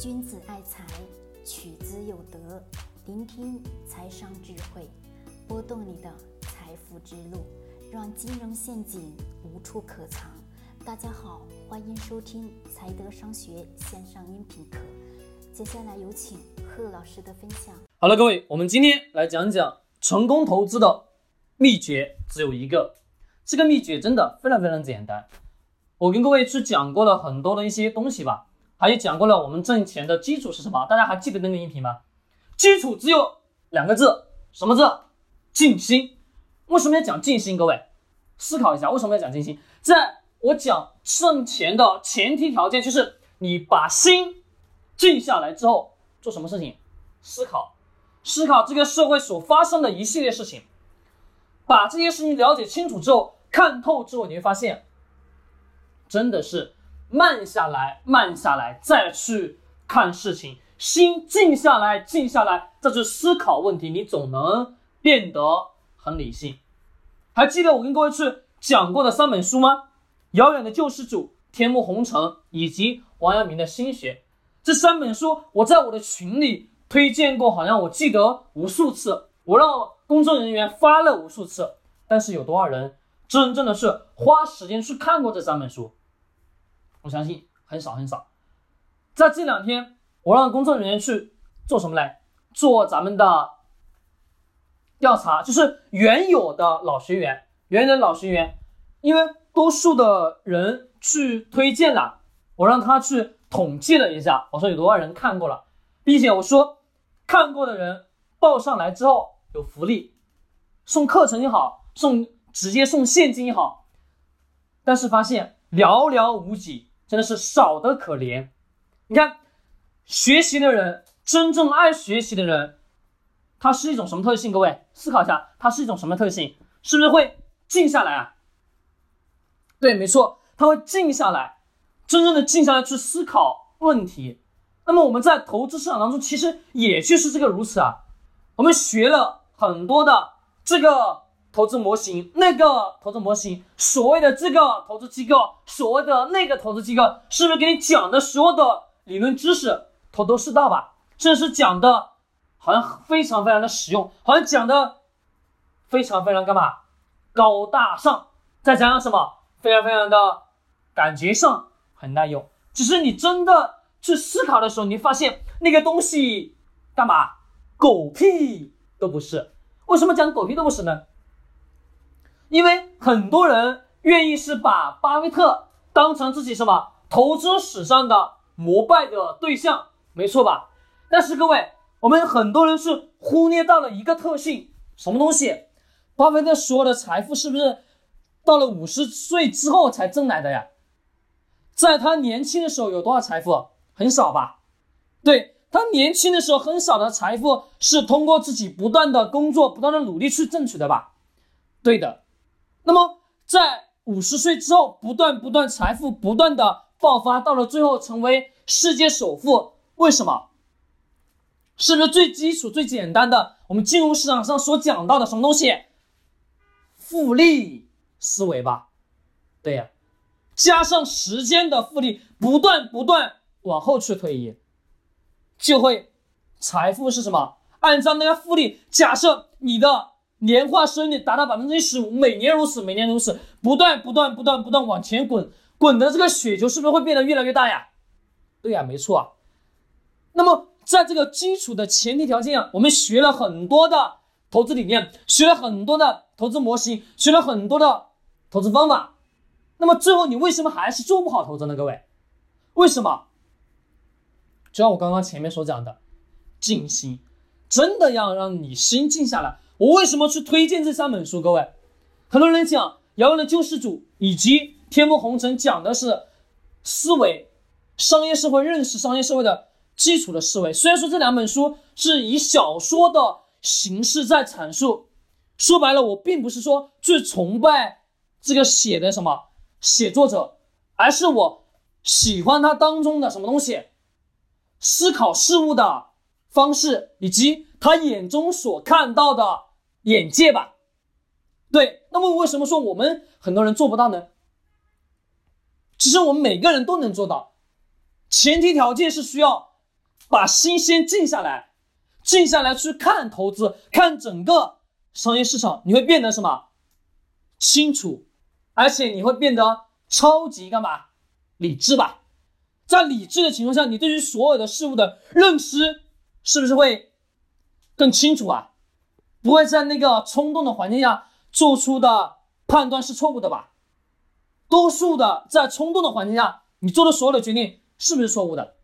君子爱财，取之有德。聆听财商智慧，拨动你的财富之路，让金融陷阱无处可藏。大家好，欢迎收听财德商学线上音频课。接下来有请贺老师的分享。好了，各位，我们今天来讲讲成功投资的秘诀，只有一个。这个秘诀真的非常非常简单。我跟各位去讲过了很多的一些东西吧。还有讲过了，我们挣钱的基础是什么？大家还记得那个音频吗？基础只有两个字，什么字？静心。为什么要讲静心？各位思考一下，为什么要讲静心？在我讲挣钱的前提条件就是你把心静下来之后，做什么事情？思考，思考这个社会所发生的一系列事情，把这些事情了解清楚之后，看透之后，你会发现，真的是。慢下来，慢下来，再去看事情，心静下来，静下来，再去思考问题，你总能变得很理性。还记得我跟各位去讲过的三本书吗？遥远的救世主、天幕红尘以及王阳明的心学。这三本书我在我的群里推荐过，好像我记得无数次，我让工作人员发了无数次，但是有多少人真正的是花时间去看过这三本书？我相信很少很少，在这两天，我让工作人员去做什么来？做咱们的调查，就是原有的老学员，原有的老学员，因为多数的人去推荐了，我让他去统计了一下，我说有多少人看过了，并且我说看过的人报上来之后有福利，送课程也好，送直接送现金也好，但是发现寥寥无几。真的是少得可怜。你看，学习的人，真正爱学习的人，他是一种什么特性？各位思考一下，他是一种什么特性？是不是会静下来啊？对，没错，他会静下来，真正的静下来去思考问题。那么我们在投资市场当中，其实也就是这个如此啊。我们学了很多的这个。投资模型，那个投资模型，所谓的这个投资机构，所谓的那个投资机构，是不是给你讲的所有的理论知识头头是道吧？甚至是讲的，好像非常非常的实用，好像讲的非常非常干嘛？高大上，再加上什么？非常非常的感觉上很耐用。只是你真的去思考的时候，你发现那个东西干嘛？狗屁都不是。为什么讲狗屁都不是呢？因为很多人愿意是把巴菲特当成自己什么投资史上的膜拜的对象，没错吧？但是各位，我们很多人是忽略到了一个特性，什么东西？巴菲特所有的财富是不是到了五十岁之后才挣来的呀？在他年轻的时候有多少财富？很少吧？对他年轻的时候很少的财富是通过自己不断的工作、不断的努力去争取的吧？对的。那么，在五十岁之后，不断不断财富不断的爆发，到了最后成为世界首富，为什么？是不是最基础、最简单的？我们金融市场上所讲到的什么东西？复利思维吧？对呀，加上时间的复利，不断不断往后去推移，就会财富是什么？按照那个复利，假设你的。年化收益率达到百分之十五，每年如此，每年如此，不断不断不断不断往前滚，滚的这个雪球是不是会变得越来越大呀？对呀，没错啊。那么在这个基础的前提条件下，我们学了很多的投资理念，学了很多的投资模型，学了很多的投资方法。那么最后你为什么还是做不好投资呢？各位，为什么？就像我刚刚前面所讲的，静心，真的要让你心静下来。我为什么去推荐这三本书？各位，很多人讲《遥远的救世主》以及《天幕红尘》，讲的是思维、商业社会认识商业社会的基础的思维。虽然说这两本书是以小说的形式在阐述，说白了，我并不是说最崇拜这个写的什么写作者，而是我喜欢他当中的什么东西，思考事物的方式，以及他眼中所看到的。眼界吧，对。那么为什么说我们很多人做不到呢？其实我们每个人都能做到，前提条件是需要把心先静下来，静下来去看投资，看整个商业市场，你会变得什么清楚，而且你会变得超级干嘛理智吧？在理智的情况下，你对于所有的事物的认知是不是会更清楚啊？不会在那个冲动的环境下做出的判断是错误的吧？多数的在冲动的环境下，你做的所有的决定是不是错误的？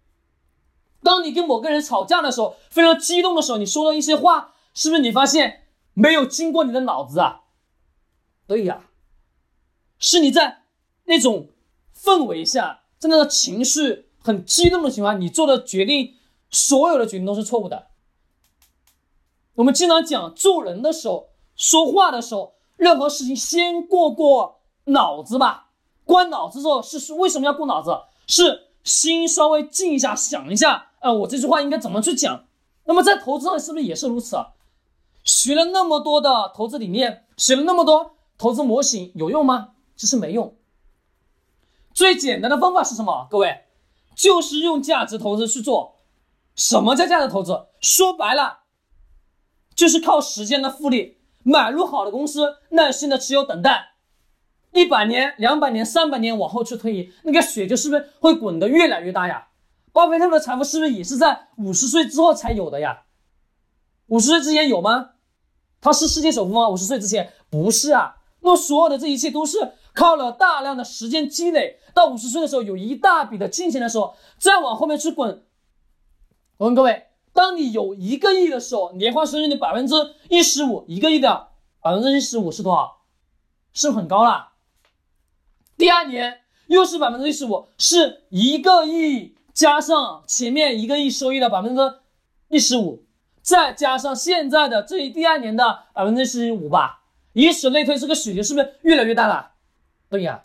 当你跟某个人吵架的时候，非常激动的时候，你说的一些话，是不是你发现没有经过你的脑子啊？对呀，是你在那种氛围下，在那个情绪很激动的情况下，你做的决定，所有的决定都是错误的。我们经常讲，做人的时候，说话的时候，任何事情先过过脑子吧。关脑子之后是是为什么要过脑子？是心稍微静一下，想一下。啊，我这句话应该怎么去讲？那么在投资上是不是也是如此啊？学了那么多的投资理念，学了那么多投资模型，有用吗？其实没用。最简单的方法是什么？各位，就是用价值投资去做。什么叫价值投资？说白了，就是靠时间的复利，买入好的公司，耐心的持有等待，一百年、两百年、三百年往后去推移，那个雪就是不是会滚得越来越大呀？巴菲特的财富是不是也是在五十岁之后才有的呀？五十岁之前有吗？他是世界首富吗？五十岁之前不是啊。那所有的这一切都是靠了大量的时间积累，到五十岁的时候有一大笔的金钱的时候，再往后面去滚。我问各位，当你有一个亿的时候，年化收益率百分之一十五，一个亿的百分之一十五是多少？是不是很高了？第二年又是百分之一十五，是一个亿。加上前面一个亿收益的百分之一十五，再加上现在的这一第二年的百分之十五吧，以此类推，这个水球是不是越来越大了？对呀，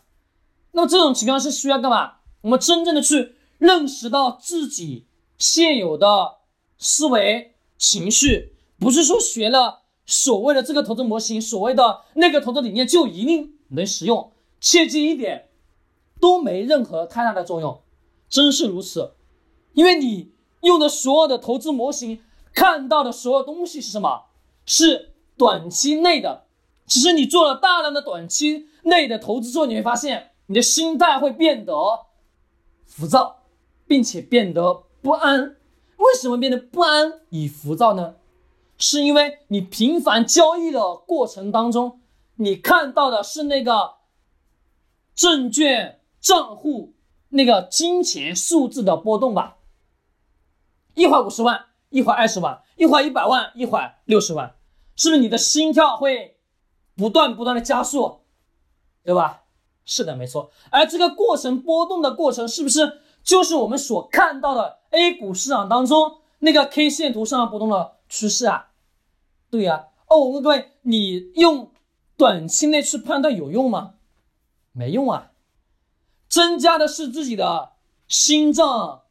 那么这种情况是需要干嘛？我们真正的去认识到自己现有的思维情绪，不是说学了所谓的这个投资模型，所谓的那个投资理念就一定能实用。切记一点，都没任何太大的作用。真是如此，因为你用的所有的投资模型看到的所有东西是什么？是短期内的。只是你做了大量的短期内的投资之后，你会发现你的心态会变得浮躁，并且变得不安。为什么变得不安与浮躁呢？是因为你频繁交易的过程当中，你看到的是那个证券账户。那个金钱数字的波动吧，一会儿五十万，一会儿二十万，一会儿一百万，一会儿六十万，是不是你的心跳会不断不断的加速，对吧？是的，没错。而这个过程波动的过程，是不是就是我们所看到的 A 股市场当中那个 K 线图上波动的趋势啊？对呀。哦，我问各位，你用短期内去判断有用吗？没用啊。增加的是自己的心脏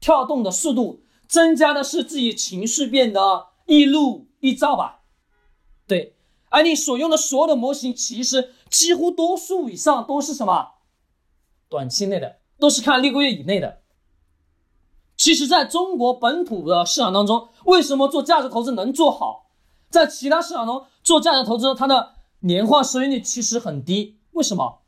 跳动的速度，增加的是自己情绪变得易怒易躁吧？对，而你所用的所有的模型，其实几乎多数以上都是什么？短期内的，都是看六个月以内的。其实，在中国本土的市场当中，为什么做价值投资能做好？在其他市场中做价值投资，它的年化收益率其实很低，为什么？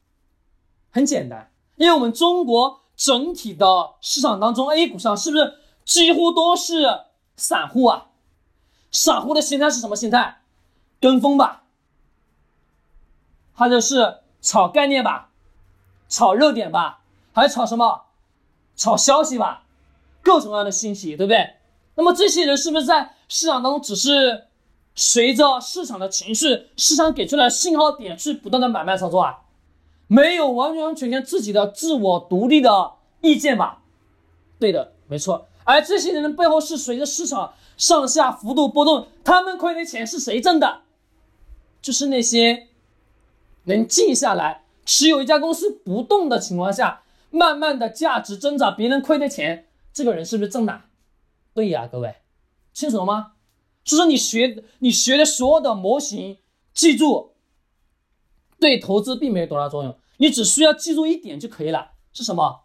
很简单，因为我们中国整体的市场当中，A 股上是不是几乎都是散户啊？散户的心态是什么心态？跟风吧，或者是炒概念吧，炒热点吧，还炒什么？炒消息吧，各种各样的信息，对不对？那么这些人是不是在市场当中只是随着市场的情绪、市场给出来的信号点去不断的买卖操作啊？没有完完全全自己的自我独立的意见吧？对的，没错。而这些人的背后是随着市场上下幅度波动，他们亏的钱是谁挣的？就是那些能静下来持有一家公司不动的情况下，慢慢的价值增长，别人亏的钱，这个人是不是挣的？对呀，各位，清楚了吗？所以说你学你学的所有的模型，记住。对投资并没有多大作用，你只需要记住一点就可以了，是什么？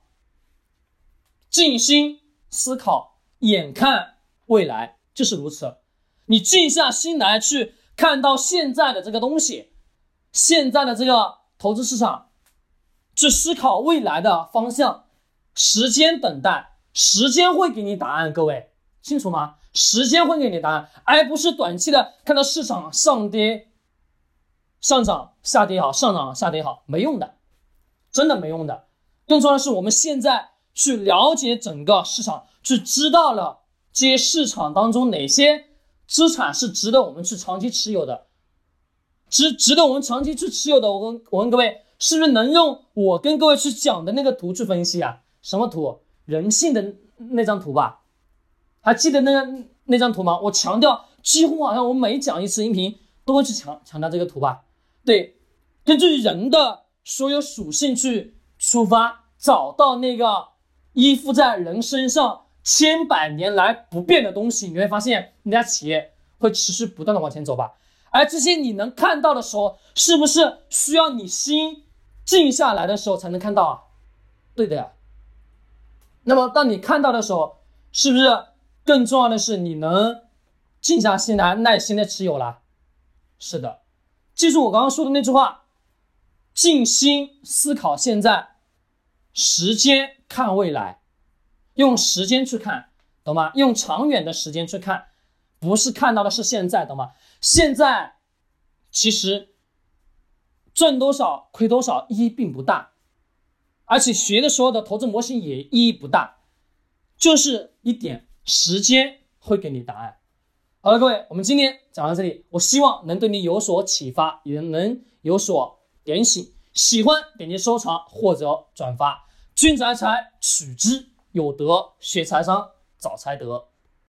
静心思考，眼看未来，就是如此。你静下心来去看到现在的这个东西，现在的这个投资市场，去思考未来的方向，时间等待，时间会给你答案。各位清楚吗？时间会给你答案，而不是短期的看到市场上跌、上涨、下跌好，上涨下跌好，没用的，真的没用的。更重要的是，我们现在去了解整个市场，去知道了这些市场当中哪些资产是值得我们去长期持有的，值值得我们长期去持有的。我问我问各位，是不是能用我跟各位去讲的那个图去分析啊？什么图？人性的那张图吧？还记得那个那张图吗？我强调，几乎好像我每讲一次音频都会去强强调这个图吧？对，根据人的所有属性去。出发，找到那个依附在人身上千百年来不变的东西，你会发现那家企业会持续不断的往前走吧。而这些你能看到的时候，是不是需要你心静下来的时候才能看到啊？对的呀。那么当你看到的时候，是不是更重要的是你能静下心来耐心的持有了？是的，记住我刚刚说的那句话：静心思考现在。时间看未来，用时间去看，懂吗？用长远的时间去看，不是看到的是现在，懂吗？现在其实赚多少亏多少意义并不大，而且学的时候的投资模型也意义不大，就是一点时间会给你答案。好了，各位，我们今天讲到这里，我希望能对你有所启发，也能有所点醒。喜欢点击收藏或者转发，君财财取之有德，学财商找财德。